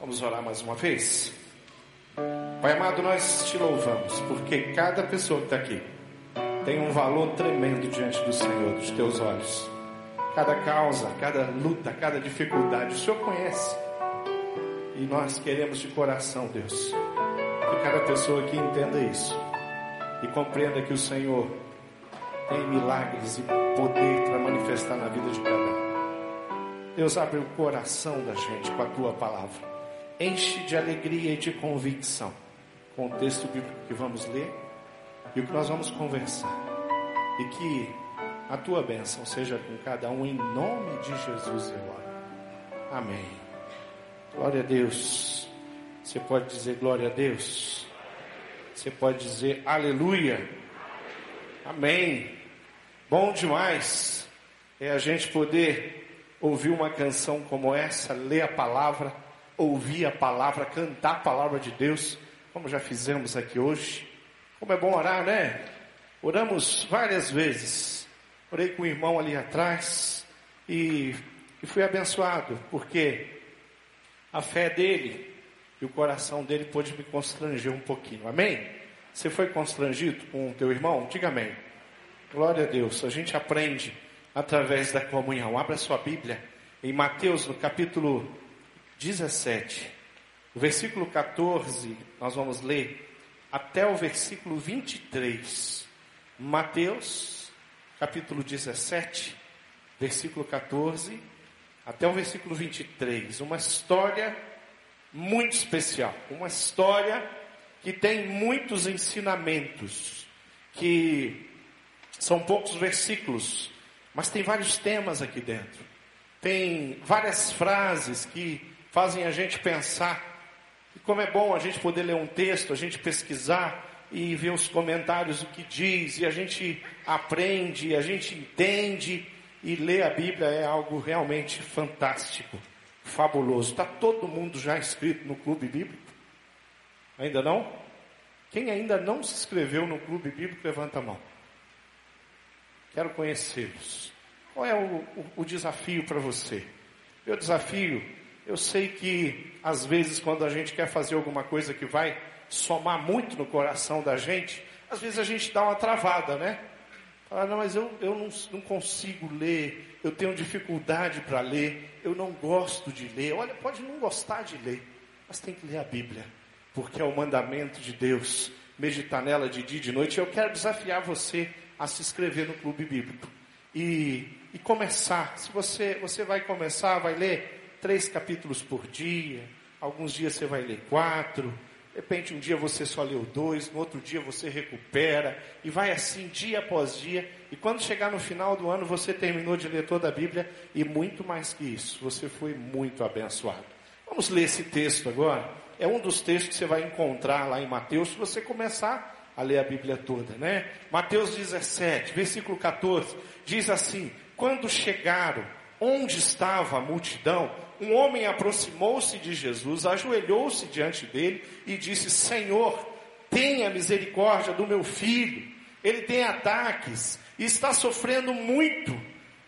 Vamos orar mais uma vez? Pai amado, nós te louvamos, porque cada pessoa que está aqui tem um valor tremendo diante do Senhor, dos teus olhos. Cada causa, cada luta, cada dificuldade, o Senhor conhece. E nós queremos de coração, Deus, que cada pessoa aqui entenda isso e compreenda que o Senhor tem milagres e poder para manifestar na vida de cada um. Deus abre o coração da gente com a tua palavra. Enche de alegria e de convicção com o texto bíblico que vamos ler e o que nós vamos conversar. E que a tua bênção seja com cada um em nome de Jesus eu oro. Amém. Glória a Deus. Você pode dizer glória a Deus. Você pode dizer aleluia. Amém. Bom demais é a gente poder ouvir uma canção como essa, ler a palavra, ouvir a palavra, cantar a palavra de Deus, como já fizemos aqui hoje. Como é bom orar, né? Oramos várias vezes. Orei com o irmão ali atrás e, e fui abençoado, porque a fé dele e o coração dele pôde me constranger um pouquinho. Amém? Você foi constrangido com o teu irmão? Diga amém. Glória a Deus. A gente aprende através da comunhão. Abra sua Bíblia em Mateus, no capítulo 17, o versículo 14, nós vamos ler até o versículo 23. Mateus, capítulo 17, versículo 14, até o versículo 23. Uma história muito especial, uma história que tem muitos ensinamentos, que são poucos versículos, mas tem vários temas aqui dentro. Tem várias frases que fazem a gente pensar. E como é bom a gente poder ler um texto, a gente pesquisar e ver os comentários o que diz, e a gente aprende, a gente entende, e ler a Bíblia é algo realmente fantástico, fabuloso. Está todo mundo já inscrito no clube bíblico? Ainda não? Quem ainda não se inscreveu no clube bíblico, levanta a mão. Quero conhecê-los. Qual é o, o, o desafio para você? Meu desafio, eu sei que às vezes quando a gente quer fazer alguma coisa que vai somar muito no coração da gente, às vezes a gente dá uma travada, né? Fala, não, mas eu, eu não, não consigo ler, eu tenho dificuldade para ler, eu não gosto de ler. Olha, pode não gostar de ler, mas tem que ler a Bíblia, porque é o mandamento de Deus, meditar nela de dia e de noite. Eu quero desafiar você a se inscrever no clube bíblico e, e começar. Se você, você vai começar, vai ler três capítulos por dia, alguns dias você vai ler quatro, de repente um dia você só leu dois, no outro dia você recupera, e vai assim dia após dia, e quando chegar no final do ano você terminou de ler toda a Bíblia, e muito mais que isso, você foi muito abençoado. Vamos ler esse texto agora. É um dos textos que você vai encontrar lá em Mateus, se você começar a ler a Bíblia toda, né? Mateus 17, versículo 14, diz assim: Quando chegaram onde estava a multidão, um homem aproximou-se de Jesus, ajoelhou-se diante dele e disse: Senhor, tenha misericórdia do meu filho. Ele tem ataques e está sofrendo muito.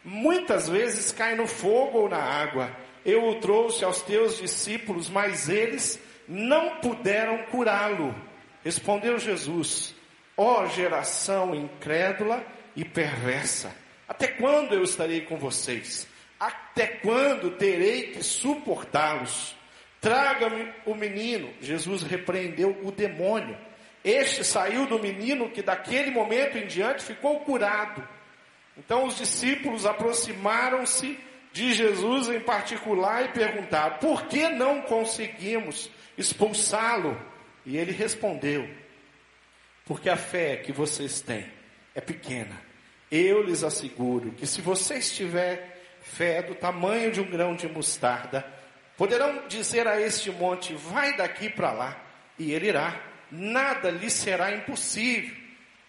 Muitas vezes cai no fogo ou na água. Eu o trouxe aos teus discípulos, mas eles não puderam curá-lo. Respondeu Jesus: Ó oh, geração incrédula e perversa, até quando eu estarei com vocês? Até quando terei que suportá-los? Traga-me o menino. Jesus repreendeu o demônio. Este saiu do menino que daquele momento em diante ficou curado. Então os discípulos aproximaram-se de Jesus em particular e perguntaram: por que não conseguimos expulsá-lo? E ele respondeu: Porque a fé que vocês têm é pequena. Eu lhes asseguro que se vocês tiverem fé do tamanho de um grão de mostarda, poderão dizer a este monte: Vai daqui para lá, e ele irá. Nada lhe será impossível.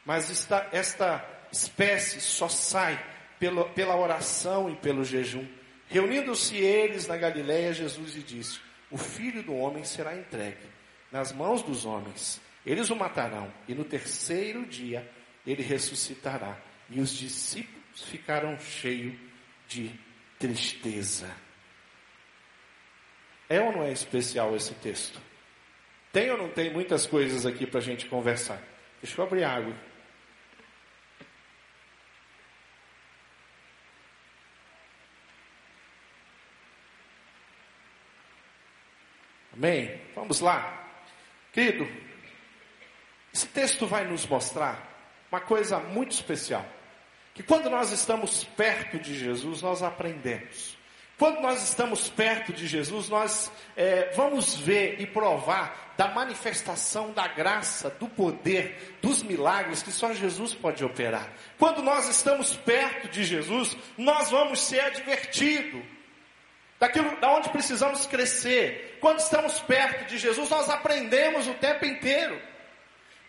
Mas esta, esta espécie só sai pela, pela oração e pelo jejum. Reunindo-se eles na Galiléia, Jesus lhe disse: O filho do homem será entregue nas mãos dos homens. Eles o matarão, e no terceiro dia ele ressuscitará. E os discípulos ficaram cheios de tristeza. É ou não é especial esse texto? Tem ou não tem muitas coisas aqui para a gente conversar? Deixa eu abrir água. Amém? Vamos lá. Querido, esse texto vai nos mostrar uma coisa muito especial. Que quando nós estamos perto de Jesus, nós aprendemos. Quando nós estamos perto de Jesus, nós é, vamos ver e provar da manifestação da graça, do poder, dos milagres que só Jesus pode operar. Quando nós estamos perto de Jesus, nós vamos ser advertidos daquilo da onde precisamos crescer. Quando estamos perto de Jesus, nós aprendemos o tempo inteiro.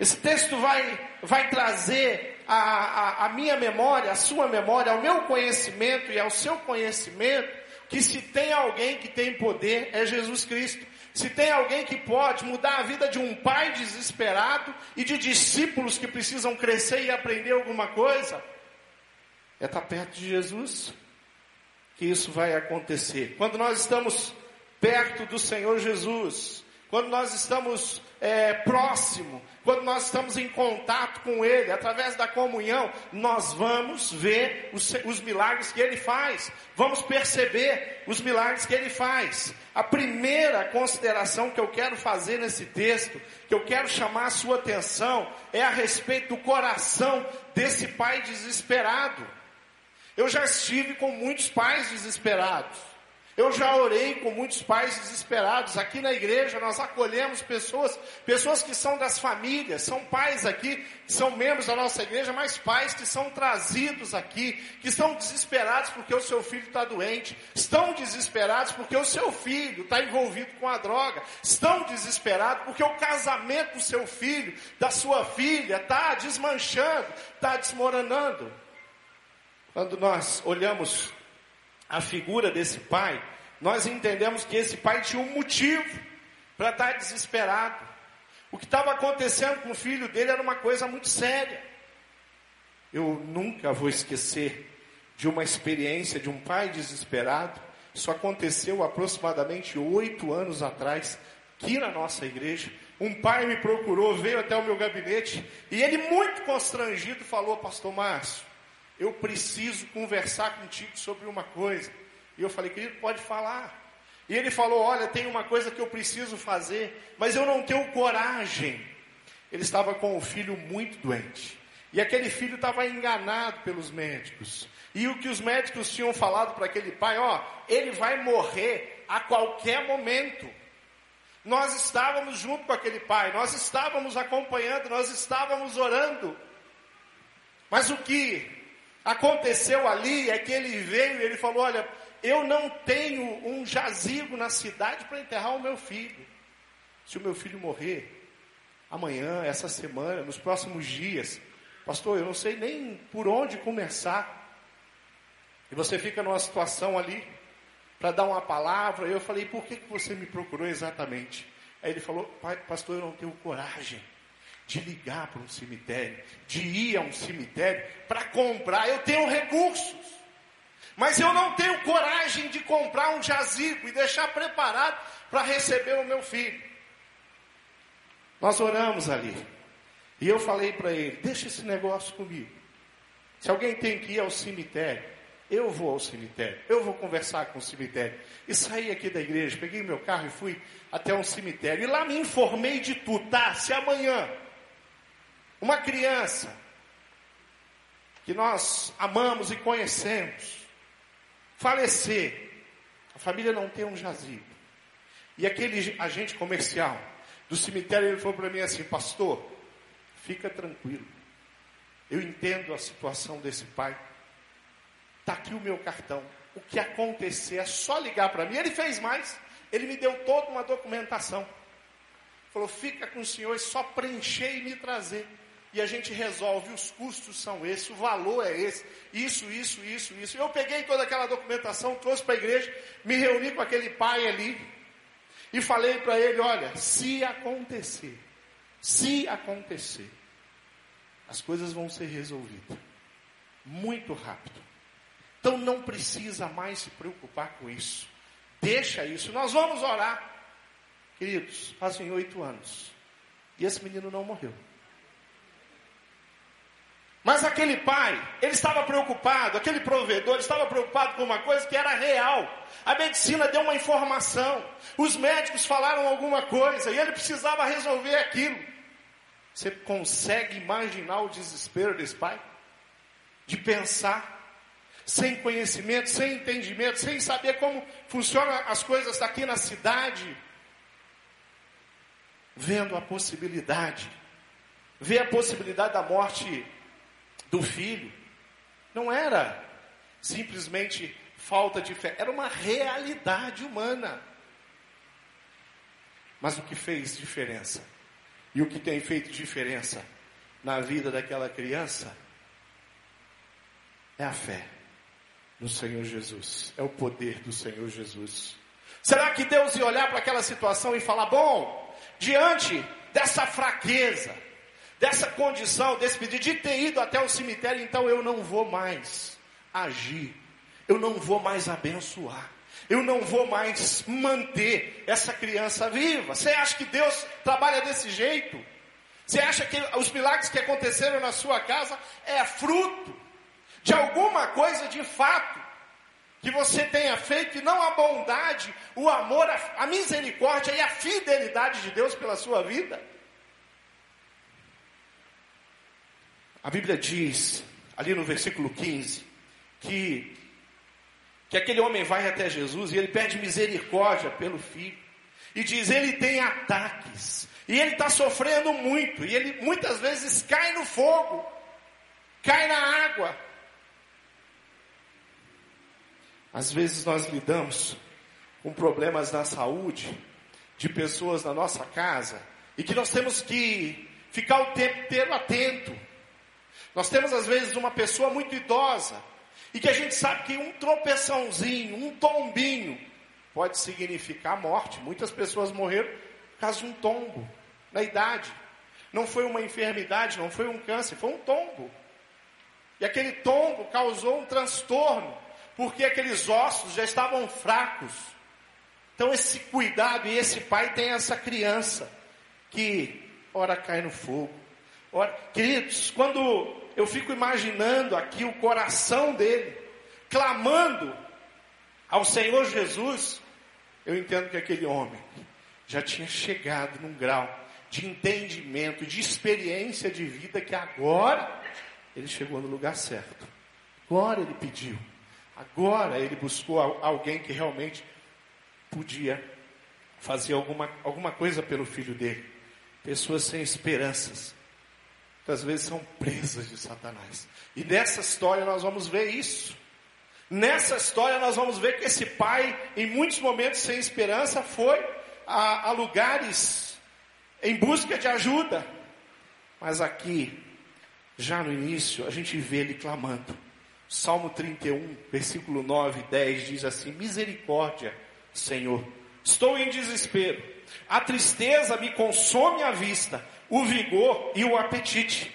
Esse texto vai, vai trazer a, a, a minha memória, a sua memória, ao meu conhecimento e ao seu conhecimento, que se tem alguém que tem poder, é Jesus Cristo. Se tem alguém que pode mudar a vida de um pai desesperado e de discípulos que precisam crescer e aprender alguma coisa, é estar perto de Jesus que isso vai acontecer. Quando nós estamos perto do Senhor Jesus, quando nós estamos é, próximo, quando nós estamos em contato com Ele, através da comunhão, nós vamos ver os, os, milagres que Ele faz, vamos perceber os milagres que Ele faz. A primeira consideração que eu quero fazer nesse texto, que eu quero chamar a sua atenção, é a respeito do coração desse pai desesperado. Eu já estive com muitos pais desesperados. Eu já orei com muitos pais desesperados. Aqui na igreja nós acolhemos pessoas, pessoas que são das famílias, são pais aqui, são membros da nossa igreja, mas pais que são trazidos aqui, que estão desesperados porque o seu filho está doente, estão desesperados porque o seu filho está envolvido com a droga, estão desesperados porque o casamento do seu filho, da sua filha, está desmanchando, está desmoronando. Quando nós olhamos a figura desse pai, nós entendemos que esse pai tinha um motivo para estar desesperado. O que estava acontecendo com o filho dele era uma coisa muito séria. Eu nunca vou esquecer de uma experiência de um pai desesperado. Isso aconteceu aproximadamente oito anos atrás, aqui na nossa igreja. Um pai me procurou, veio até o meu gabinete e ele, muito constrangido, falou: Pastor Márcio, eu preciso conversar contigo sobre uma coisa. E eu falei, querido, pode falar. E ele falou: Olha, tem uma coisa que eu preciso fazer, mas eu não tenho coragem. Ele estava com o filho muito doente. E aquele filho estava enganado pelos médicos. E o que os médicos tinham falado para aquele pai: Ó, ele vai morrer a qualquer momento. Nós estávamos junto com aquele pai, nós estávamos acompanhando, nós estávamos orando. Mas o que aconteceu ali é que ele veio e ele falou: Olha, eu não tenho um jazigo na cidade para enterrar o meu filho. Se o meu filho morrer amanhã, essa semana, nos próximos dias, pastor, eu não sei nem por onde começar. E você fica numa situação ali para dar uma palavra. E eu falei: Por que, que você me procurou exatamente? Aí ele falou: Pastor, eu não tenho coragem de ligar para um cemitério, de ir a um cemitério para comprar. Eu tenho recursos. Mas eu não tenho coragem de comprar um jazigo e deixar preparado para receber o meu filho. Nós oramos ali. E eu falei para ele: deixa esse negócio comigo. Se alguém tem que ir ao cemitério, eu vou ao cemitério. Eu vou conversar com o cemitério. E saí aqui da igreja, peguei meu carro e fui até um cemitério. E lá me informei de tudo. Tá, se amanhã uma criança que nós amamos e conhecemos falecer, a família não tem um jazigo. E aquele agente comercial do cemitério, ele falou para mim assim, pastor, fica tranquilo. Eu entendo a situação desse pai. Está aqui o meu cartão. O que acontecer é só ligar para mim. Ele fez mais. Ele me deu toda uma documentação. Falou, fica com o senhor, é só preencher e me trazer e a gente resolve, os custos são esses, o valor é esse, isso, isso, isso, isso. Eu peguei toda aquela documentação, trouxe para a igreja, me reuni com aquele pai ali e falei para ele: olha, se acontecer, se acontecer, as coisas vão ser resolvidas muito rápido. Então não precisa mais se preocupar com isso. Deixa isso, nós vamos orar. Queridos, fazem oito anos. E esse menino não morreu. Mas aquele pai, ele estava preocupado, aquele provedor estava preocupado com uma coisa que era real. A medicina deu uma informação, os médicos falaram alguma coisa e ele precisava resolver aquilo. Você consegue imaginar o desespero desse pai? De pensar, sem conhecimento, sem entendimento, sem saber como funcionam as coisas daqui na cidade, vendo a possibilidade, vê a possibilidade da morte do filho. Não era simplesmente falta de fé, era uma realidade humana. Mas o que fez diferença, e o que tem feito diferença na vida daquela criança, é a fé no Senhor Jesus, é o poder do Senhor Jesus. Será que Deus ia olhar para aquela situação e falar: bom, diante dessa fraqueza, dessa condição, desse pedido, de ter ido até o cemitério, então eu não vou mais agir, eu não vou mais abençoar, eu não vou mais manter essa criança viva. Você acha que Deus trabalha desse jeito? Você acha que os milagres que aconteceram na sua casa é fruto de alguma coisa de fato que você tenha feito e não a bondade, o amor, a, a misericórdia e a fidelidade de Deus pela sua vida? A Bíblia diz, ali no versículo 15, que, que aquele homem vai até Jesus e ele pede misericórdia pelo filho. E diz: ele tem ataques. E ele está sofrendo muito. E ele muitas vezes cai no fogo, cai na água. Às vezes nós lidamos com problemas na saúde de pessoas na nossa casa e que nós temos que ficar o tempo inteiro atento nós temos às vezes uma pessoa muito idosa e que a gente sabe que um tropeçãozinho, um tombinho, pode significar morte. Muitas pessoas morreram por causa de um tombo, na idade. Não foi uma enfermidade, não foi um câncer, foi um tombo. E aquele tombo causou um transtorno, porque aqueles ossos já estavam fracos. Então esse cuidado e esse pai tem essa criança que ora cai no fogo. Ora, queridos, quando eu fico imaginando aqui o coração dele, clamando ao Senhor Jesus. Eu entendo que aquele homem já tinha chegado num grau de entendimento, de experiência de vida, que agora ele chegou no lugar certo. Agora ele pediu. Agora ele buscou alguém que realmente podia fazer alguma, alguma coisa pelo filho dele. Pessoas sem esperanças, muitas vezes são presas de Satanás. E nessa história nós vamos ver isso. Nessa história nós vamos ver que esse pai, em muitos momentos sem esperança, foi a, a lugares em busca de ajuda. Mas aqui, já no início, a gente vê ele clamando. Salmo 31, versículo 9 e 10 diz assim: Misericórdia, Senhor, estou em desespero, a tristeza me consome a vista, o vigor e o apetite.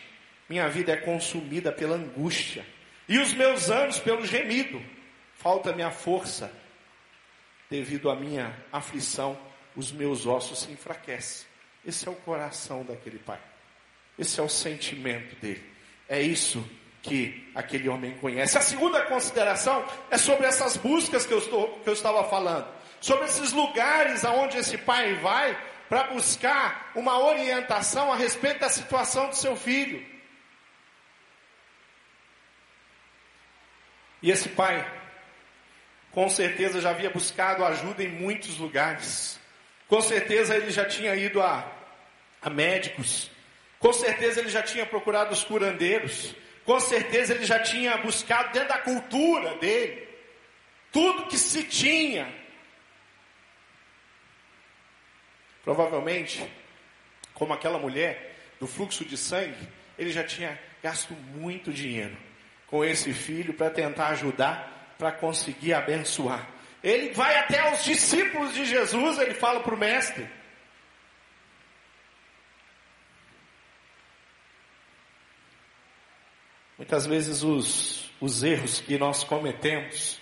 Minha vida é consumida pela angústia e os meus anos pelo gemido. Falta minha força. Devido à minha aflição, os meus ossos se enfraquecem. Esse é o coração daquele pai. Esse é o sentimento dele. É isso que aquele homem conhece. A segunda consideração é sobre essas buscas que eu, estou, que eu estava falando. Sobre esses lugares aonde esse pai vai para buscar uma orientação a respeito da situação do seu filho. E esse pai, com certeza, já havia buscado ajuda em muitos lugares. Com certeza ele já tinha ido a, a médicos. Com certeza ele já tinha procurado os curandeiros. Com certeza ele já tinha buscado dentro da cultura dele tudo que se tinha Provavelmente, como aquela mulher do fluxo de sangue, ele já tinha gasto muito dinheiro com esse filho para tentar ajudar, para conseguir abençoar. Ele vai até os discípulos de Jesus, ele fala para o mestre. Muitas vezes os, os erros que nós cometemos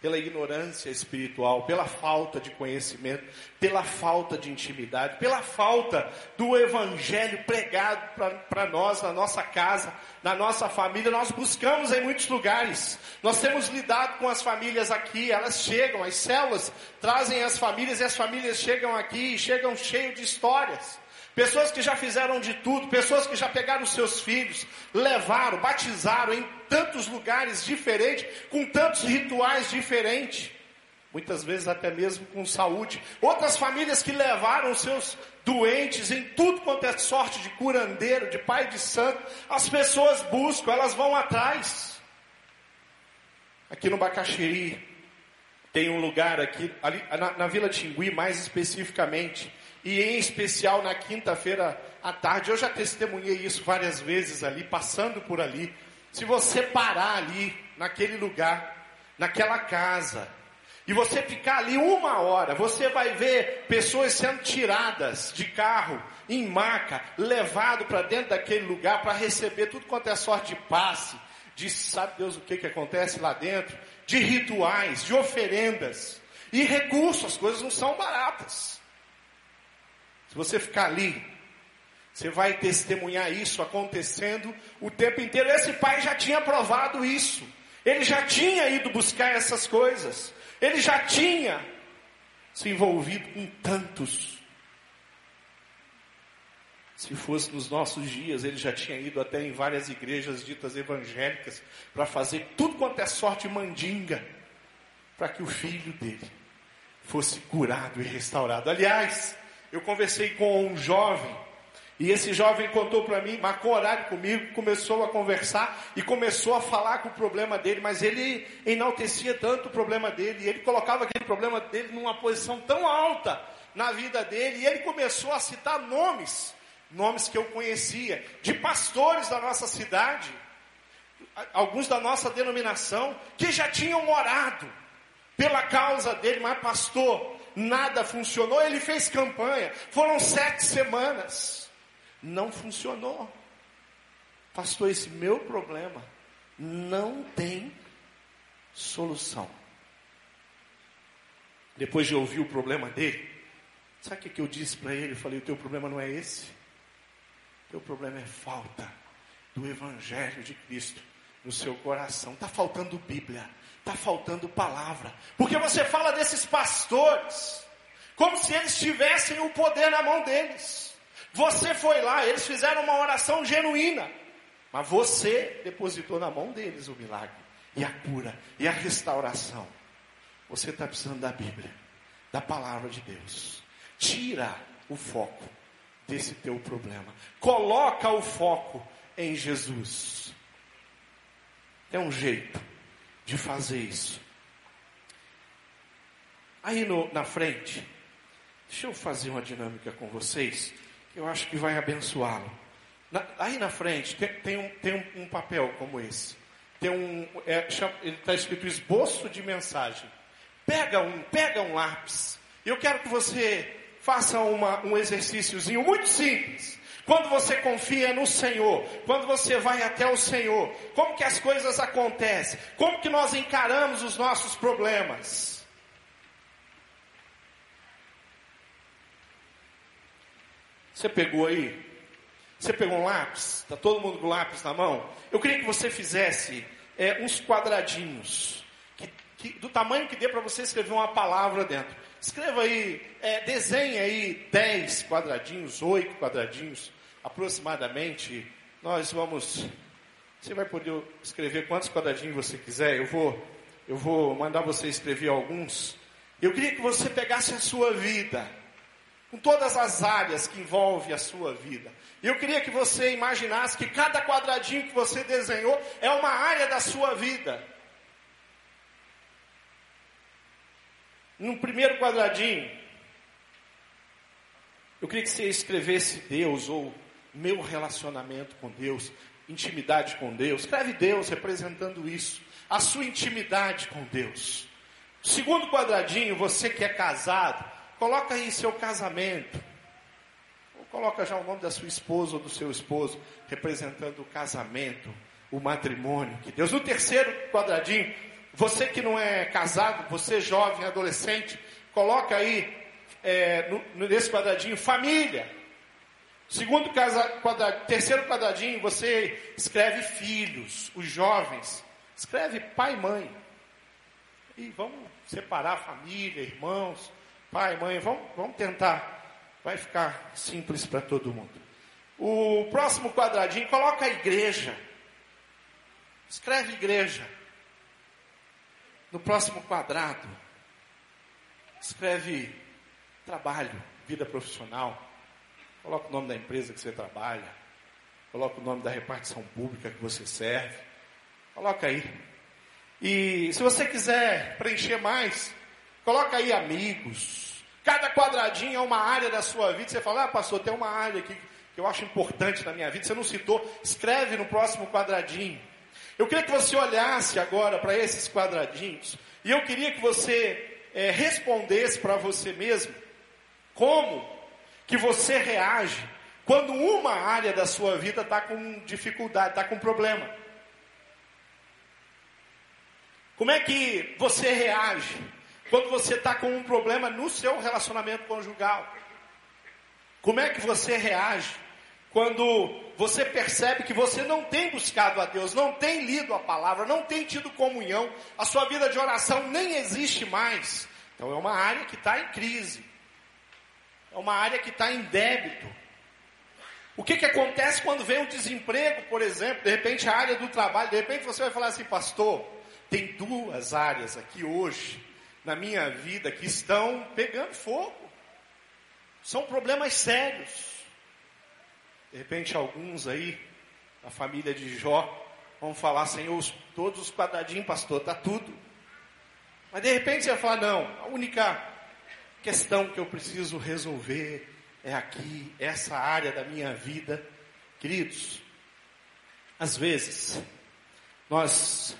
pela ignorância espiritual, pela falta de conhecimento, pela falta de intimidade, pela falta do evangelho pregado para nós, na nossa casa, na nossa família. Nós buscamos em muitos lugares, nós temos lidado com as famílias aqui, elas chegam, as células trazem as famílias e as famílias chegam aqui e chegam cheios de histórias. Pessoas que já fizeram de tudo, pessoas que já pegaram seus filhos, levaram, batizaram tantos lugares diferentes, com tantos rituais diferentes, muitas vezes até mesmo com saúde. Outras famílias que levaram seus doentes em tudo quanto é sorte de curandeiro, de pai de santo. As pessoas buscam, elas vão atrás. Aqui no Bacaxiri, tem um lugar aqui, ali, na, na Vila Tingui mais especificamente, e em especial na quinta-feira à tarde. Eu já testemunhei isso várias vezes ali, passando por ali. Se você parar ali, naquele lugar, naquela casa, e você ficar ali uma hora, você vai ver pessoas sendo tiradas de carro, em maca, levado para dentro daquele lugar para receber tudo quanto é sorte de passe, de sabe Deus o que, que acontece lá dentro, de rituais, de oferendas e recursos, as coisas não são baratas. Se você ficar ali, você vai testemunhar isso acontecendo o tempo inteiro. Esse pai já tinha provado isso. Ele já tinha ido buscar essas coisas. Ele já tinha se envolvido com tantos. Se fosse nos nossos dias, ele já tinha ido até em várias igrejas ditas evangélicas para fazer tudo quanto é sorte mandinga para que o filho dele fosse curado e restaurado. Aliás, eu conversei com um jovem, e esse jovem contou para mim, marcou horário comigo, começou a conversar e começou a falar com o problema dele, mas ele enaltecia tanto o problema dele, e ele colocava aquele problema dele numa posição tão alta na vida dele, e ele começou a citar nomes, nomes que eu conhecia, de pastores da nossa cidade, alguns da nossa denominação, que já tinham orado pela causa dele, mas pastor, nada funcionou. Ele fez campanha, foram sete semanas, não funcionou. Pastor, esse meu problema não tem solução. Depois de ouvir o problema dele, sabe o que eu disse para ele? Eu falei: o teu problema não é esse. O teu problema é falta do Evangelho de Cristo no seu coração. Está faltando Bíblia, está faltando palavra. Porque você fala desses pastores, como se eles tivessem o poder na mão deles. Você foi lá, eles fizeram uma oração genuína, mas você depositou na mão deles o milagre, e a cura, e a restauração. Você está precisando da Bíblia, da palavra de Deus. Tira o foco desse teu problema. Coloca o foco em Jesus. É um jeito de fazer isso. Aí no, na frente, deixa eu fazer uma dinâmica com vocês, eu acho que vai abençoá-lo. aí na frente tem, tem, um, tem um, papel como esse. Tem um, é, ele está escrito esboço de mensagem. Pega um, pega um lápis. Eu quero que você faça uma, um exercíciozinho muito simples. Quando você confia no Senhor, quando você vai até o Senhor, como que as coisas acontecem? Como que nós encaramos os nossos problemas? Você pegou aí? Você pegou um lápis? Está todo mundo com lápis na mão? Eu queria que você fizesse é, uns quadradinhos, que, que, do tamanho que dê para você escrever uma palavra dentro. Escreva aí, é, desenhe aí 10 quadradinhos, 8 quadradinhos aproximadamente, nós vamos. Você vai poder escrever quantos quadradinhos você quiser. Eu vou, eu vou mandar você escrever alguns. Eu queria que você pegasse a sua vida, com todas as áreas que envolve a sua vida. Eu queria que você imaginasse que cada quadradinho que você desenhou é uma área da sua vida. No primeiro quadradinho, eu queria que você escrevesse Deus ou meu relacionamento com Deus, intimidade com Deus. Escreve Deus representando isso, a sua intimidade com Deus. Segundo quadradinho, você que é casado, coloca aí seu casamento. Ou coloca já o nome da sua esposa ou do seu esposo, representando o casamento, o matrimônio que Deus. No terceiro quadradinho, Você que não é casado, você jovem, adolescente, coloca aí é, no, nesse quadradinho família. Segundo quadradinho, terceiro quadradinho, você escreve filhos, os jovens. Escreve pai e mãe. E vamos separar família, irmãos, pai mãe. Vamos, vamos tentar. Vai ficar simples para todo mundo. O próximo quadradinho, coloca a igreja. Escreve igreja. No próximo quadrado, escreve trabalho, vida profissional. Coloca o nome da empresa que você trabalha. Coloca o nome da repartição pública que você serve. Coloca aí. E se você quiser preencher mais, coloca aí amigos. Cada quadradinho é uma área da sua vida. Você fala, ah, pastor, tem uma área aqui que eu acho importante na minha vida. Você não citou, escreve no próximo quadradinho. Eu queria que você olhasse agora para esses quadradinhos. E eu queria que você é, respondesse para você mesmo como que você reage quando uma área da sua vida está com dificuldade, está com problema. Como é que você reage quando você está com um problema no seu relacionamento conjugal? Como é que você reage quando você percebe que você não tem buscado a Deus, não tem lido a palavra, não tem tido comunhão, a sua vida de oração nem existe mais? Então é uma área que está em crise, é uma área que está em débito. O que, que acontece quando vem o desemprego, por exemplo, de repente a área do trabalho, de repente você vai falar assim, pastor, tem duas áreas aqui hoje na minha vida que estão pegando fogo. São problemas sérios. De repente, alguns aí, a família de Jó, vão falar, Senhor, todos os quadradinhos, pastor, está tudo. Mas de repente você vai falar, não, a única questão que eu preciso resolver é aqui, essa área da minha vida. Queridos, às vezes, nós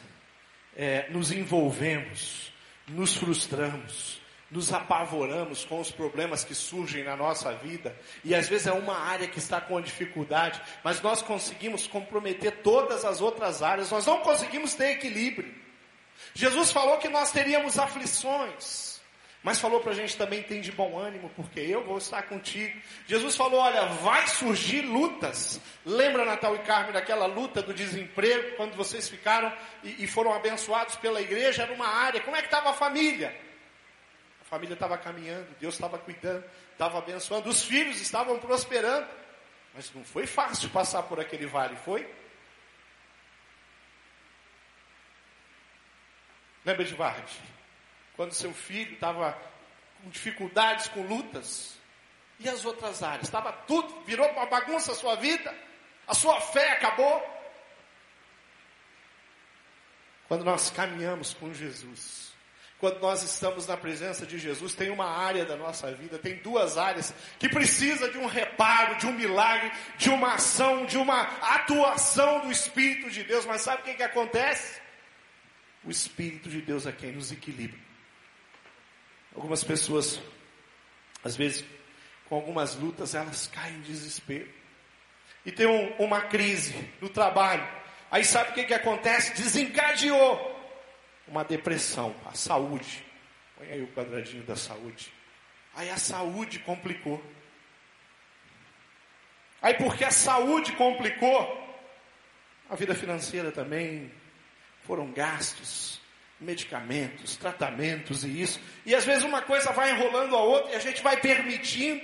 é, nos envolvemos, nos frustramos, nos apavoramos com os problemas que surgem na nossa vida, e às vezes é uma área que está com dificuldade, mas nós conseguimos comprometer todas as outras áreas, nós não conseguimos ter equilíbrio. Jesus falou que nós teríamos aflições, mas falou para a gente também tem de bom ânimo, porque eu vou estar contigo. Jesus falou: olha, vai surgir lutas. Lembra, Natal e Carmen, daquela luta do desemprego, quando vocês ficaram e, e foram abençoados pela igreja? Era uma área. Como é que estava a família? A família estava caminhando, Deus estava cuidando, estava abençoando, os filhos estavam prosperando. Mas não foi fácil passar por aquele vale, foi? Lembra de Varde? Quando seu filho estava com dificuldades, com lutas, e as outras áreas? Estava tudo, virou uma bagunça a sua vida, a sua fé acabou. Quando nós caminhamos com Jesus, quando nós estamos na presença de Jesus, tem uma área da nossa vida, tem duas áreas que precisa de um reparo, de um milagre, de uma ação, de uma atuação do Espírito de Deus. Mas sabe o que, que acontece? O Espírito de Deus é quem nos equilibra. Algumas pessoas, às vezes, com algumas lutas, elas caem em desespero. E tem um, uma crise no trabalho. Aí sabe o que, que acontece? Desencadeou uma depressão, a saúde. Põe aí o quadradinho da saúde. Aí a saúde complicou. Aí porque a saúde complicou, a vida financeira também foram gastos, medicamentos, tratamentos e isso. E às vezes uma coisa vai enrolando a outra e a gente vai permitindo.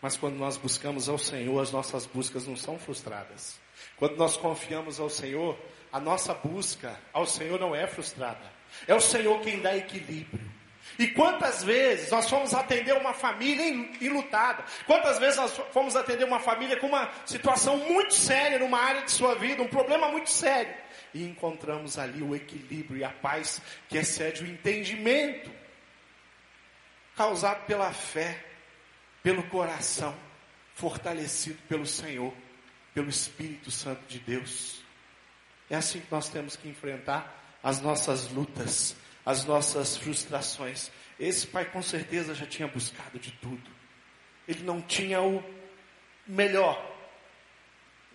Mas quando nós buscamos ao Senhor, as nossas buscas não são frustradas. Quando nós confiamos ao Senhor, a nossa busca ao Senhor não é frustrada. É o Senhor quem dá equilíbrio. E quantas vezes nós fomos atender uma família enlutada? Quantas vezes nós fomos atender uma família com uma situação muito séria numa área de sua vida, um problema muito sério? E encontramos ali o equilíbrio e a paz que excede o entendimento, causado pela fé, pelo coração, fortalecido pelo Senhor, pelo Espírito Santo de Deus. É assim que nós temos que enfrentar as nossas lutas as nossas frustrações. Esse pai com certeza já tinha buscado de tudo. Ele não tinha o melhor.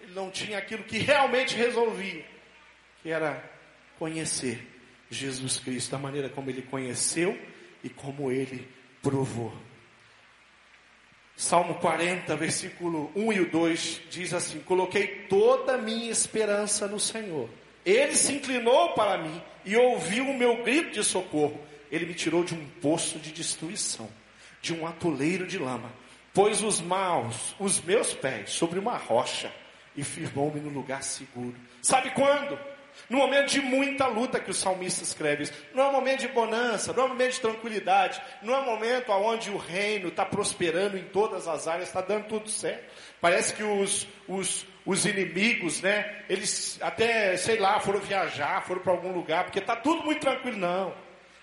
Ele não tinha aquilo que realmente resolvia. que era conhecer Jesus Cristo, da maneira como ele conheceu e como ele provou. Salmo 40, versículo 1 e o 2 diz assim: Coloquei toda a minha esperança no Senhor. Ele se inclinou para mim e ouviu o meu grito de socorro. Ele me tirou de um poço de destruição, de um atoleiro de lama. Pôs os maus, os meus pés, sobre uma rocha e firmou-me no lugar seguro. Sabe quando? No momento de muita luta que o salmista escreve. Não é um momento de bonança, não é um momento de tranquilidade, não é um momento onde o reino está prosperando em todas as áreas, está dando tudo certo. Parece que os, os, os inimigos, né, eles até, sei lá, foram viajar, foram para algum lugar, porque está tudo muito tranquilo. Não.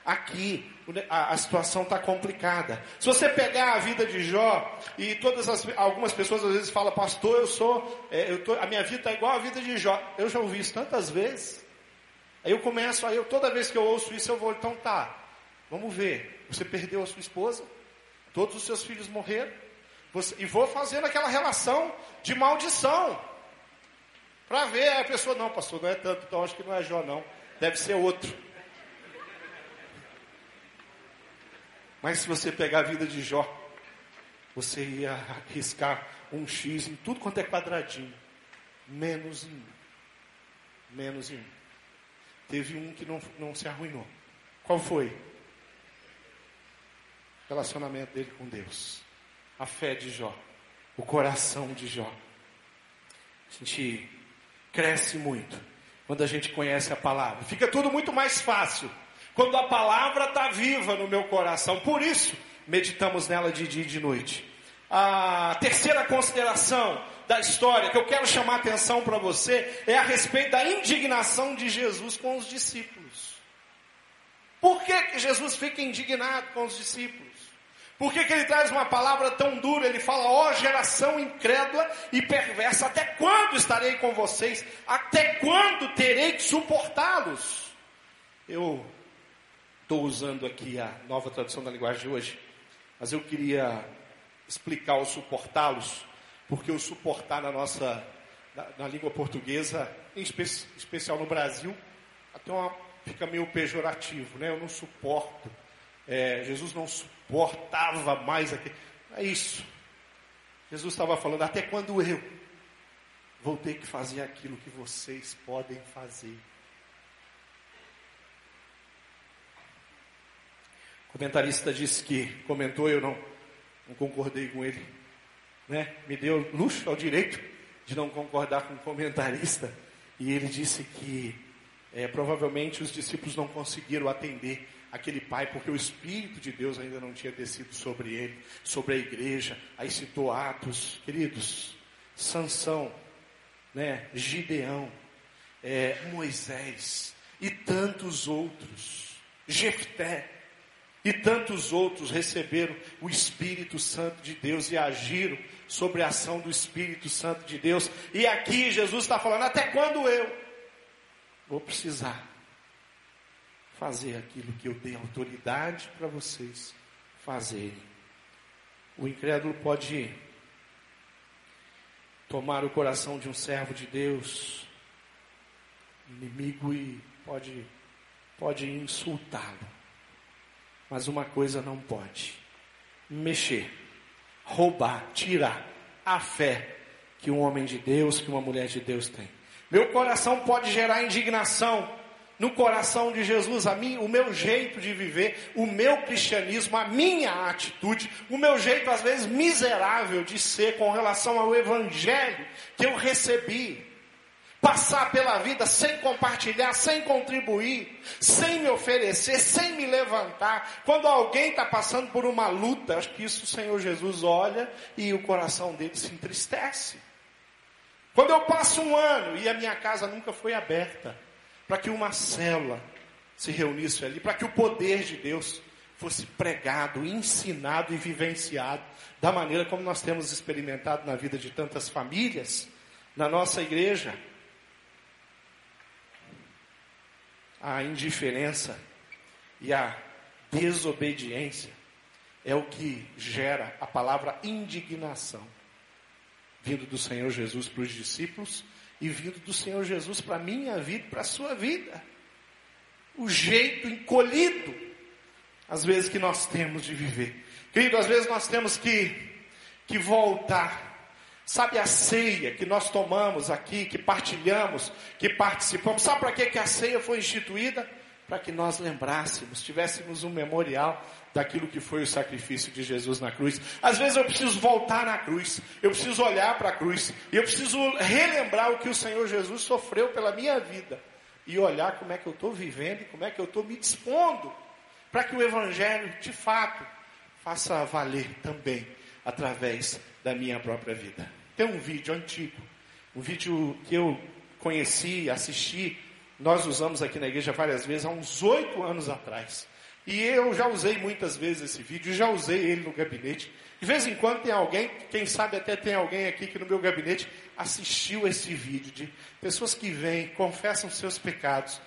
Aqui a, a situação está complicada. Se você pegar a vida de Jó, e todas as, algumas pessoas às vezes falam, pastor, eu sou, é, eu tô, a minha vida está igual à vida de Jó. Eu já ouvi isso tantas vezes. Aí eu começo, aí eu, toda vez que eu ouço isso, eu vou, então tá, vamos ver. Você perdeu a sua esposa, todos os seus filhos morreram, você, e vou fazendo aquela relação de maldição. Para ver, a pessoa, não, pastor, não é tanto, então acho que não é Jó, não. Deve ser outro. Mas se você pegar a vida de Jó, você ia arriscar um X em tudo quanto é quadradinho, menos em um. Menos em um. Teve um que não, não se arruinou. Qual foi? O relacionamento dele com Deus. A fé de Jó. O coração de Jó. A gente cresce muito quando a gente conhece a palavra. Fica tudo muito mais fácil quando a palavra está viva no meu coração. Por isso, meditamos nela de dia e de noite. A terceira consideração da história que eu quero chamar a atenção para você é a respeito da indignação de Jesus com os discípulos. Por que, que Jesus fica indignado com os discípulos? Por que, que ele traz uma palavra tão dura? Ele fala, ó oh, geração incrédula e perversa, até quando estarei com vocês? Até quando terei que suportá-los? Eu Estou usando aqui a nova tradução da linguagem de hoje, mas eu queria explicar o suportá-los, porque o suportar na nossa, na, na língua portuguesa, em espe especial no Brasil, até uma, fica meio pejorativo, né? Eu não suporto. É, Jesus não suportava mais aquilo. É isso. Jesus estava falando, até quando eu vou ter que fazer aquilo que vocês podem fazer. O comentarista disse que comentou, eu não, não concordei com ele. Né? Me deu luxo ao direito de não concordar com o comentarista. E ele disse que é, provavelmente os discípulos não conseguiram atender aquele pai, porque o Espírito de Deus ainda não tinha descido sobre ele, sobre a igreja. Aí citou Atos, queridos, Sansão, né, Gideão, é, Moisés e tantos outros, Jefté e tantos outros receberam o Espírito Santo de Deus e agiram sobre a ação do Espírito Santo de Deus. E aqui Jesus está falando: até quando eu vou precisar fazer aquilo que eu dei autoridade para vocês fazerem? O incrédulo pode tomar o coração de um servo de Deus, inimigo, e pode, pode insultá-lo. Mas uma coisa não pode: mexer, roubar, tirar a fé que um homem de Deus, que uma mulher de Deus tem. Meu coração pode gerar indignação no coração de Jesus, a mim, o meu jeito de viver, o meu cristianismo, a minha atitude, o meu jeito às vezes miserável de ser com relação ao evangelho que eu recebi passar pela vida sem compartilhar, sem contribuir, sem me oferecer, sem me levantar. Quando alguém está passando por uma luta, acho que isso o Senhor Jesus olha e o coração dele se entristece. Quando eu passo um ano e a minha casa nunca foi aberta para que uma célula se reunisse ali, para que o poder de Deus fosse pregado, ensinado e vivenciado da maneira como nós temos experimentado na vida de tantas famílias, na nossa igreja. a indiferença e a desobediência é o que gera a palavra indignação, vindo do Senhor Jesus para os discípulos e vindo do Senhor Jesus para a minha vida, para a sua vida. O jeito encolhido, às vezes, que nós temos de viver. Querido, às vezes nós temos que, que voltar. Sabe a ceia que nós tomamos aqui, que partilhamos, que participamos? Sabe para que, que a ceia foi instituída? Para que nós lembrássemos, tivéssemos um memorial daquilo que foi o sacrifício de Jesus na cruz. Às vezes eu preciso voltar na cruz, eu preciso olhar para a cruz, e eu preciso relembrar o que o Senhor Jesus sofreu pela minha vida, e olhar como é que eu estou vivendo e como é que eu estou me dispondo, para que o Evangelho, de fato, faça valer também através da minha própria vida. Tem um vídeo antigo, um vídeo que eu conheci, assisti, nós usamos aqui na igreja várias vezes, há uns oito anos atrás. E eu já usei muitas vezes esse vídeo, já usei ele no gabinete. De vez em quando tem alguém, quem sabe até tem alguém aqui que no meu gabinete assistiu esse vídeo de pessoas que vêm, confessam seus pecados.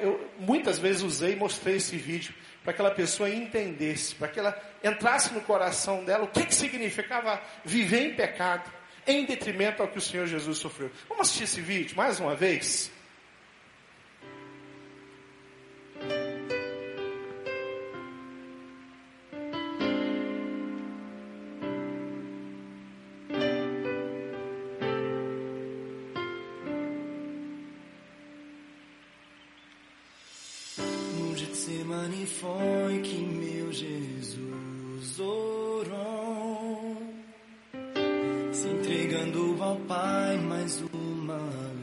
eu muitas vezes usei e mostrei esse vídeo para que aquela pessoa entendesse, para que ela entrasse no coração dela o que, que significava viver em pecado, em detrimento ao que o Senhor Jesus sofreu. Vamos assistir esse vídeo mais uma vez? Foi que meu Jesus orou, se entregando ao Pai mais uma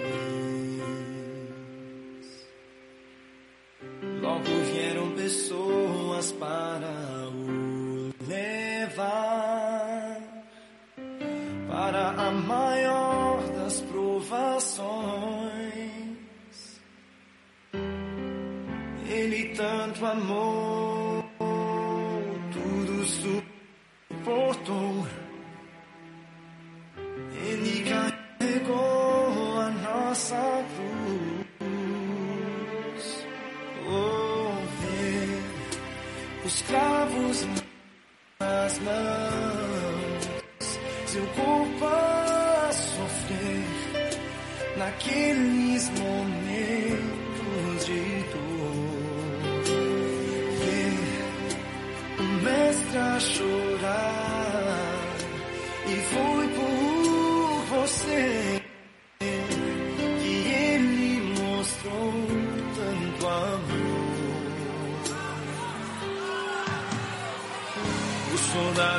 amou, tudo suportou. Ele carregou a nossa cruz. Oh, ver os cravos nas mãos,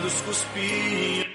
soldados cuspiam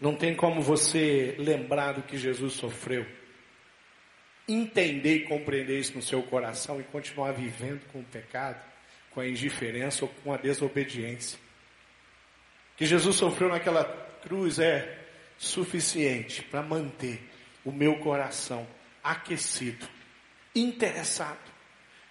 Não tem como você lembrar do que Jesus sofreu, entender e compreender isso no seu coração e continuar vivendo com o pecado, com a indiferença ou com a desobediência. Que Jesus sofreu naquela cruz é suficiente para manter o meu coração aquecido, interessado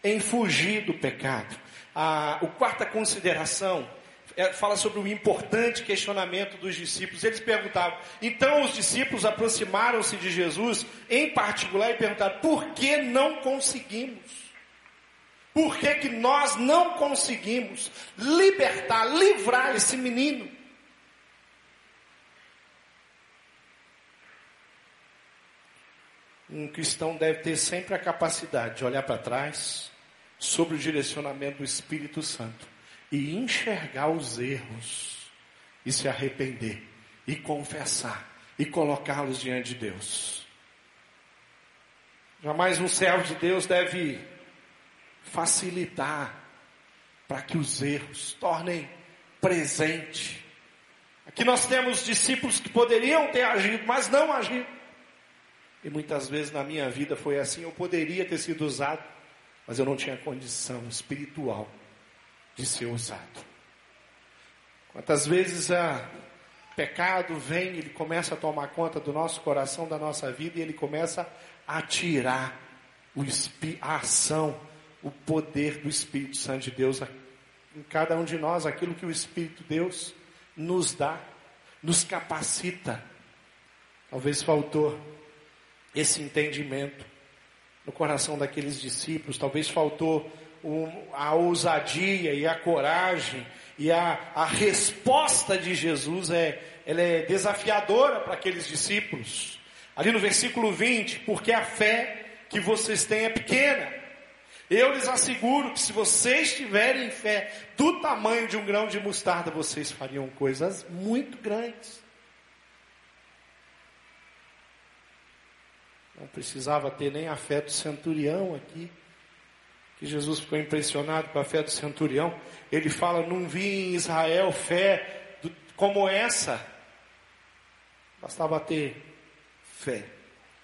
em fugir do pecado. A, a quarta consideração é, fala sobre o importante questionamento dos discípulos. Eles perguntavam, então os discípulos aproximaram-se de Jesus, em particular, e perguntaram: por que não conseguimos? Por que, que nós não conseguimos libertar, livrar esse menino? Um cristão deve ter sempre a capacidade de olhar para trás sobre o direcionamento do Espírito Santo e enxergar os erros e se arrepender e confessar e colocá-los diante de Deus. Jamais um servo de Deus deve facilitar para que os erros tornem presente. Aqui nós temos discípulos que poderiam ter agido, mas não agiram. E muitas vezes na minha vida foi assim, eu poderia ter sido usado, mas eu não tinha condição espiritual de ser usado. Quantas vezes a pecado vem, ele começa a tomar conta do nosso coração, da nossa vida, e ele começa a tirar o, a ação, o poder do Espírito Santo de Deus em cada um de nós, aquilo que o Espírito de Deus nos dá, nos capacita. Talvez faltou esse entendimento no coração daqueles discípulos, talvez faltou a ousadia e a coragem e a, a resposta de Jesus é, ela é desafiadora para aqueles discípulos. Ali no versículo 20, porque a fé que vocês têm é pequena. Eu lhes asseguro que se vocês tiverem fé do tamanho de um grão de mostarda, vocês fariam coisas muito grandes. Não precisava ter nem a fé do centurião aqui que Jesus ficou impressionado com a fé do centurião. Ele fala: Não vi em Israel fé como essa. Bastava ter fé.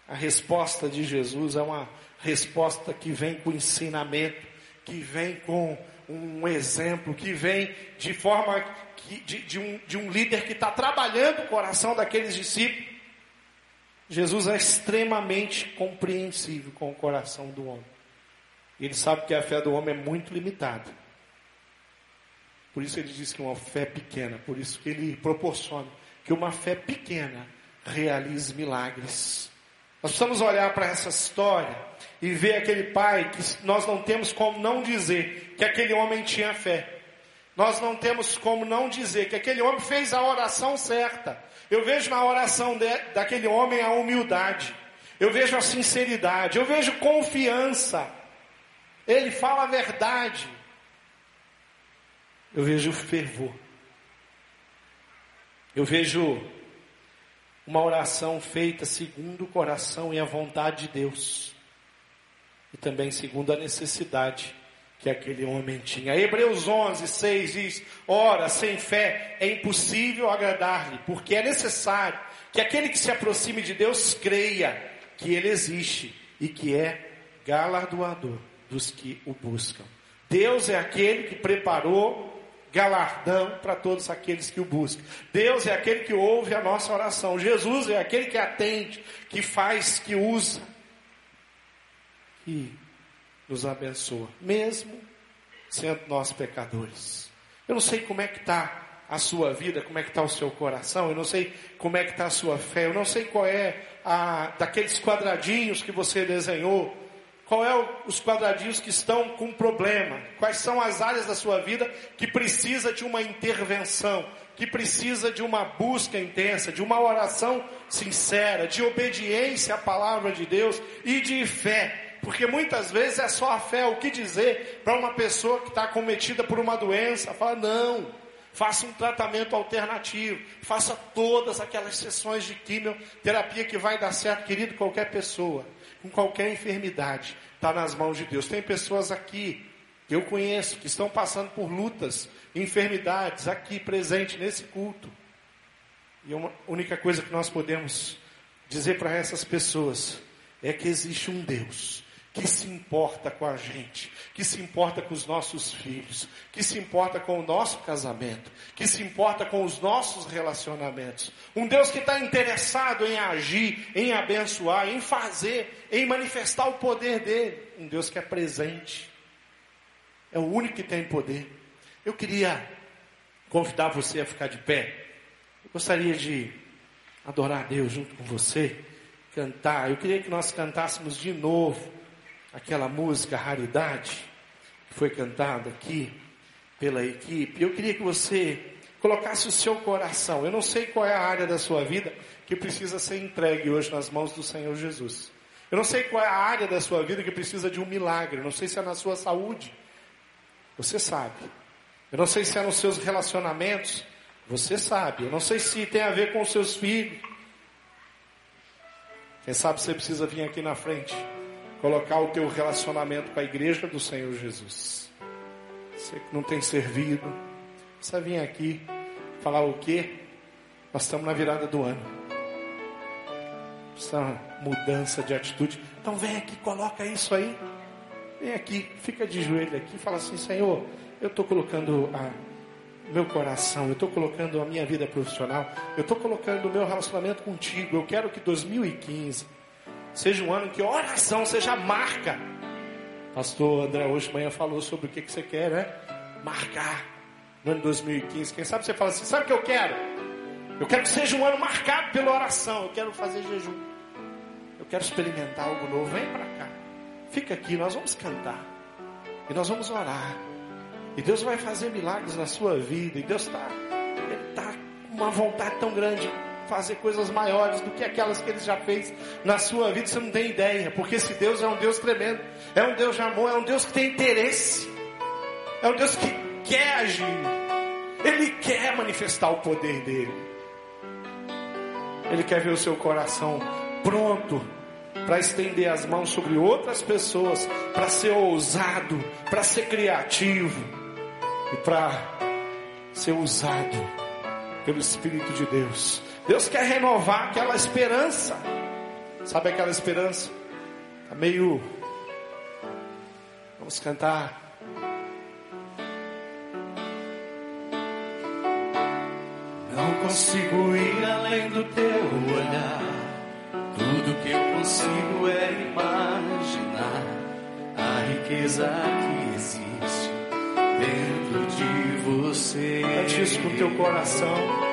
A resposta de Jesus é uma resposta que vem com ensinamento, que vem com um exemplo, que vem de forma que, de, de, um, de um líder que está trabalhando o coração daqueles discípulos. Jesus é extremamente compreensível com o coração do homem. Ele sabe que a fé do homem é muito limitada. Por isso ele diz que uma fé pequena, por isso que ele proporciona que uma fé pequena realize milagres. Nós precisamos olhar para essa história e ver aquele pai que nós não temos como não dizer que aquele homem tinha fé. Nós não temos como não dizer que aquele homem fez a oração certa. Eu vejo na oração de, daquele homem a humildade. Eu vejo a sinceridade. Eu vejo confiança. Ele fala a verdade. Eu vejo fervor. Eu vejo uma oração feita segundo o coração e a vontade de Deus. E também segundo a necessidade que aquele homem tinha. Hebreus 11, 6 diz: Ora, sem fé é impossível agradar-lhe, porque é necessário que aquele que se aproxime de Deus creia que ele existe e que é galardoador dos que o buscam. Deus é aquele que preparou galardão para todos aqueles que o buscam. Deus é aquele que ouve a nossa oração. Jesus é aquele que atende, que faz, que usa, e nos abençoa, mesmo sendo nós pecadores. Eu não sei como é que está a sua vida, como é que está o seu coração, eu não sei como é que está a sua fé, eu não sei qual é a daqueles quadradinhos que você desenhou qual é o, os quadradinhos que estão com problema? Quais são as áreas da sua vida que precisa de uma intervenção, que precisa de uma busca intensa, de uma oração sincera, de obediência à palavra de Deus e de fé? Porque muitas vezes é só a fé. O que dizer para uma pessoa que está cometida por uma doença? Fala, não, faça um tratamento alternativo, faça todas aquelas sessões de quimioterapia que vai dar certo, querido, qualquer pessoa com qualquer enfermidade, está nas mãos de Deus. Tem pessoas aqui que eu conheço que estão passando por lutas, enfermidades aqui presente nesse culto. E a única coisa que nós podemos dizer para essas pessoas é que existe um Deus que se importa com a gente, que se importa com os nossos filhos, que se importa com o nosso casamento, que se importa com os nossos relacionamentos. Um Deus que está interessado em agir, em abençoar, em fazer, em manifestar o poder dele. Um Deus que é presente. É o único que tem poder. Eu queria convidar você a ficar de pé. Eu gostaria de adorar a Deus junto com você, cantar. Eu queria que nós cantássemos de novo aquela música Raridade, que foi cantada aqui pela equipe. Eu queria que você colocasse o seu coração. Eu não sei qual é a área da sua vida que precisa ser entregue hoje nas mãos do Senhor Jesus. Eu não sei qual é a área da sua vida que precisa de um milagre. Eu não sei se é na sua saúde. Você sabe. Eu não sei se é nos seus relacionamentos. Você sabe. Eu não sei se tem a ver com os seus filhos. Quem sabe você precisa vir aqui na frente colocar o teu relacionamento com a igreja do Senhor Jesus. Você que não tem servido, precisa vir aqui falar o quê? Nós estamos na virada do ano. Precisa mudança de atitude. Então vem aqui, coloca isso aí. Vem aqui, fica de joelho aqui fala assim, Senhor, eu estou colocando a meu coração, eu estou colocando a minha vida profissional, eu estou colocando o meu relacionamento contigo. Eu quero que 2015 seja um ano que oração seja marca. Pastor André hoje de manhã falou sobre o que, que você quer, né? Marcar no ano 2015. Quem sabe você fala assim: sabe o que eu quero? Eu quero que seja um ano marcado pela oração. Eu quero fazer jejum. Eu quero experimentar algo novo. Vem para cá. Fica aqui, nós vamos cantar. E nós vamos orar. E Deus vai fazer milagres na sua vida. E Deus está tá com uma vontade tão grande fazer coisas maiores do que aquelas que ele já fez na sua vida, você não tem ideia, porque esse Deus é um Deus tremendo, é um Deus de amor, é um Deus que tem interesse, é um Deus que quer agir, ele quer manifestar o poder dele, ele quer ver o seu coração pronto para estender as mãos sobre outras pessoas, para ser ousado, para ser criativo e para ser usado pelo Espírito de Deus Deus quer renovar aquela esperança. Sabe aquela esperança? Está meio. Vamos cantar. Não consigo ir além do teu olhar. Tudo que eu consigo é imaginar a riqueza que existe dentro de você. Cante isso com teu coração.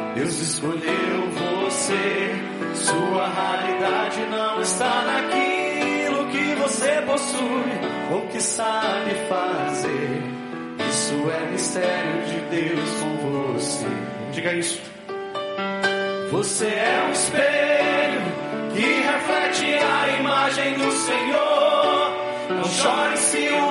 Deus escolheu você. Sua realidade não está naquilo que você possui ou que sabe fazer. Isso é mistério de Deus com você. Diga isso. Você é um espelho que reflete a imagem do Senhor. Não chore se o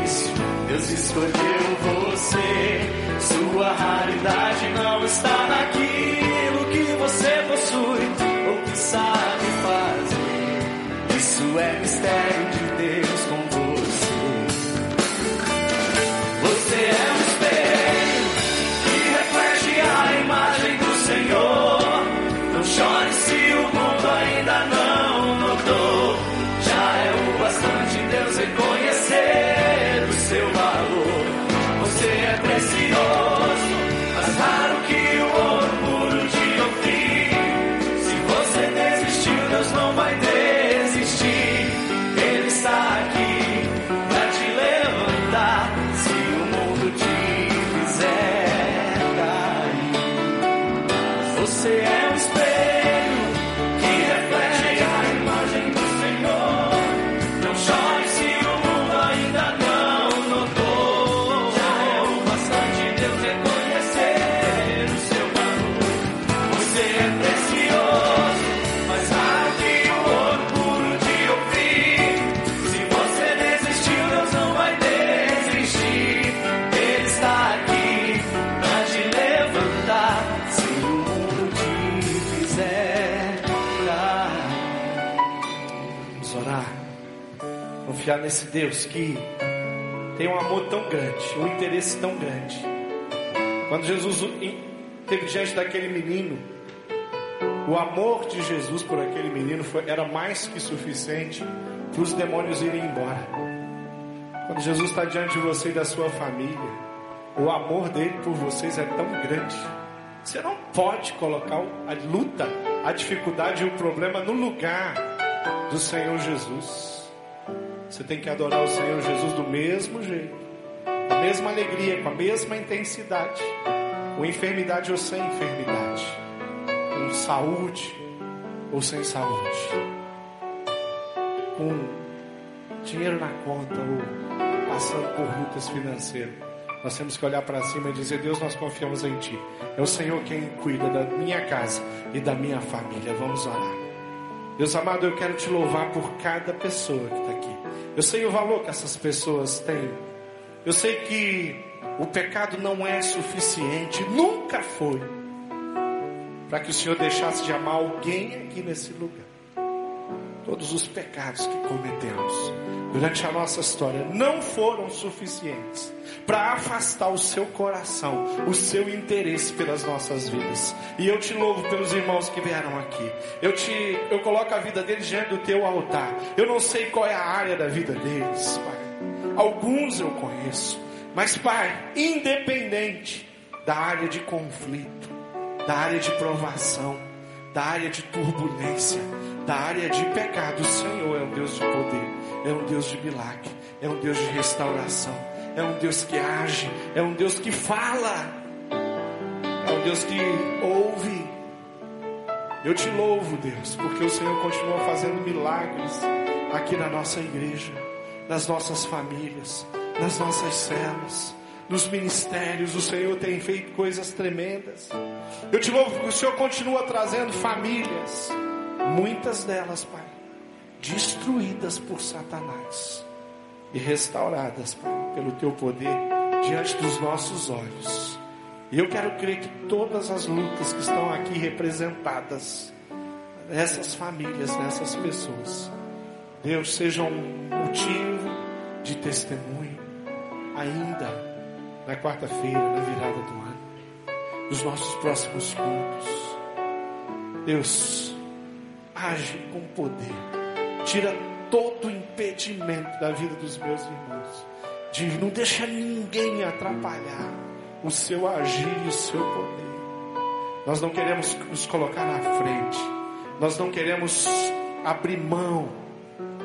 Deus escolheu você. Sua raridade não está naquilo que você possui ou que sabe fazer. Isso é mistério de Confiar nesse Deus que tem um amor tão grande, um interesse tão grande. Quando Jesus teve diante daquele menino, o amor de Jesus por aquele menino foi, era mais que suficiente para os demônios irem embora. Quando Jesus está diante de você e da sua família, o amor dele por vocês é tão grande. Você não pode colocar a luta, a dificuldade e o problema no lugar do Senhor Jesus. Você tem que adorar o Senhor Jesus do mesmo jeito, com a mesma alegria, com a mesma intensidade, com enfermidade ou sem enfermidade, com saúde ou sem saúde, com dinheiro na conta ou passando por lutas financeiras. Nós temos que olhar para cima e dizer: Deus, nós confiamos em Ti. É o Senhor quem cuida da minha casa e da minha família. Vamos orar. Deus amado, eu quero te louvar por cada pessoa que está aqui. Eu sei o valor que essas pessoas têm. Eu sei que o pecado não é suficiente, nunca foi, para que o Senhor deixasse de amar alguém aqui nesse lugar. Todos os pecados que cometemos durante a nossa história não foram suficientes para afastar o seu coração, o seu interesse pelas nossas vidas. E eu te louvo pelos irmãos que vieram aqui. Eu te eu coloco a vida deles diante do teu altar. Eu não sei qual é a área da vida deles, Pai. Alguns eu conheço, mas Pai, independente da área de conflito, da área de provação, da área de turbulência, da área de pecado, o Senhor é um Deus de poder, é um Deus de milagre, é um Deus de restauração, é um Deus que age, é um Deus que fala, é um Deus que ouve. Eu te louvo, Deus, porque o Senhor continua fazendo milagres aqui na nossa igreja, nas nossas famílias, nas nossas células nos ministérios, o Senhor tem feito coisas tremendas. Eu te louvo porque o Senhor continua trazendo famílias, muitas delas, Pai, destruídas por Satanás e restauradas, Pai, pelo teu poder diante dos nossos olhos. E eu quero crer que todas as lutas que estão aqui representadas, nessas famílias, nessas pessoas, Deus, sejam um motivo de testemunho ainda na quarta-feira, na virada do ano, nos nossos próximos cultos. Deus, age com poder, tira todo o impedimento da vida dos meus irmãos, de não deixa ninguém atrapalhar o seu agir e o seu poder. Nós não queremos nos colocar na frente, nós não queremos abrir mão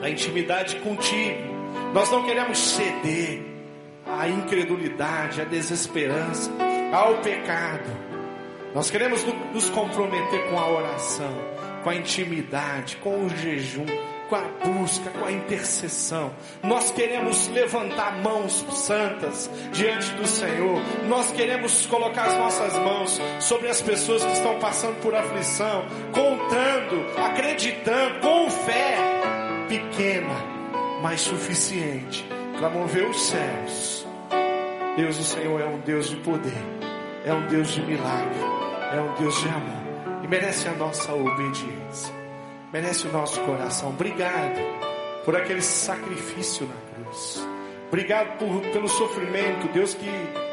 da intimidade contigo, nós não queremos ceder à incredulidade, à desesperança, ao pecado. Nós queremos nos comprometer com a oração, com a intimidade, com o jejum, com a busca, com a intercessão. Nós queremos levantar mãos santas diante do Senhor. Nós queremos colocar as nossas mãos sobre as pessoas que estão passando por aflição, contando, acreditando, com fé pequena, mas suficiente para mover os céus Deus, o Senhor é um Deus de poder, é um Deus de milagre, é um Deus de amor e merece a nossa obediência, merece o nosso coração. Obrigado por aquele sacrifício na cruz. Obrigado por, pelo sofrimento, Deus, que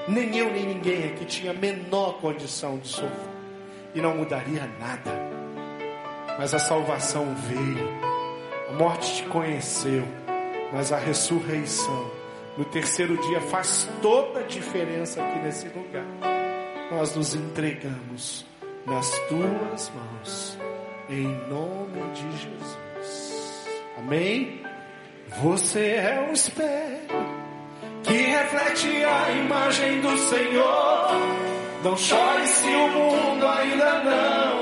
nem eu nem ninguém aqui tinha a menor condição de sofrer e não mudaria nada. Mas a salvação veio, a morte te conheceu, mas a ressurreição no terceiro dia faz toda a diferença aqui nesse lugar. Nós nos entregamos nas tuas mãos, em nome de Jesus. Amém? Você é um espelho que reflete a imagem do Senhor. Não chore se o mundo ainda não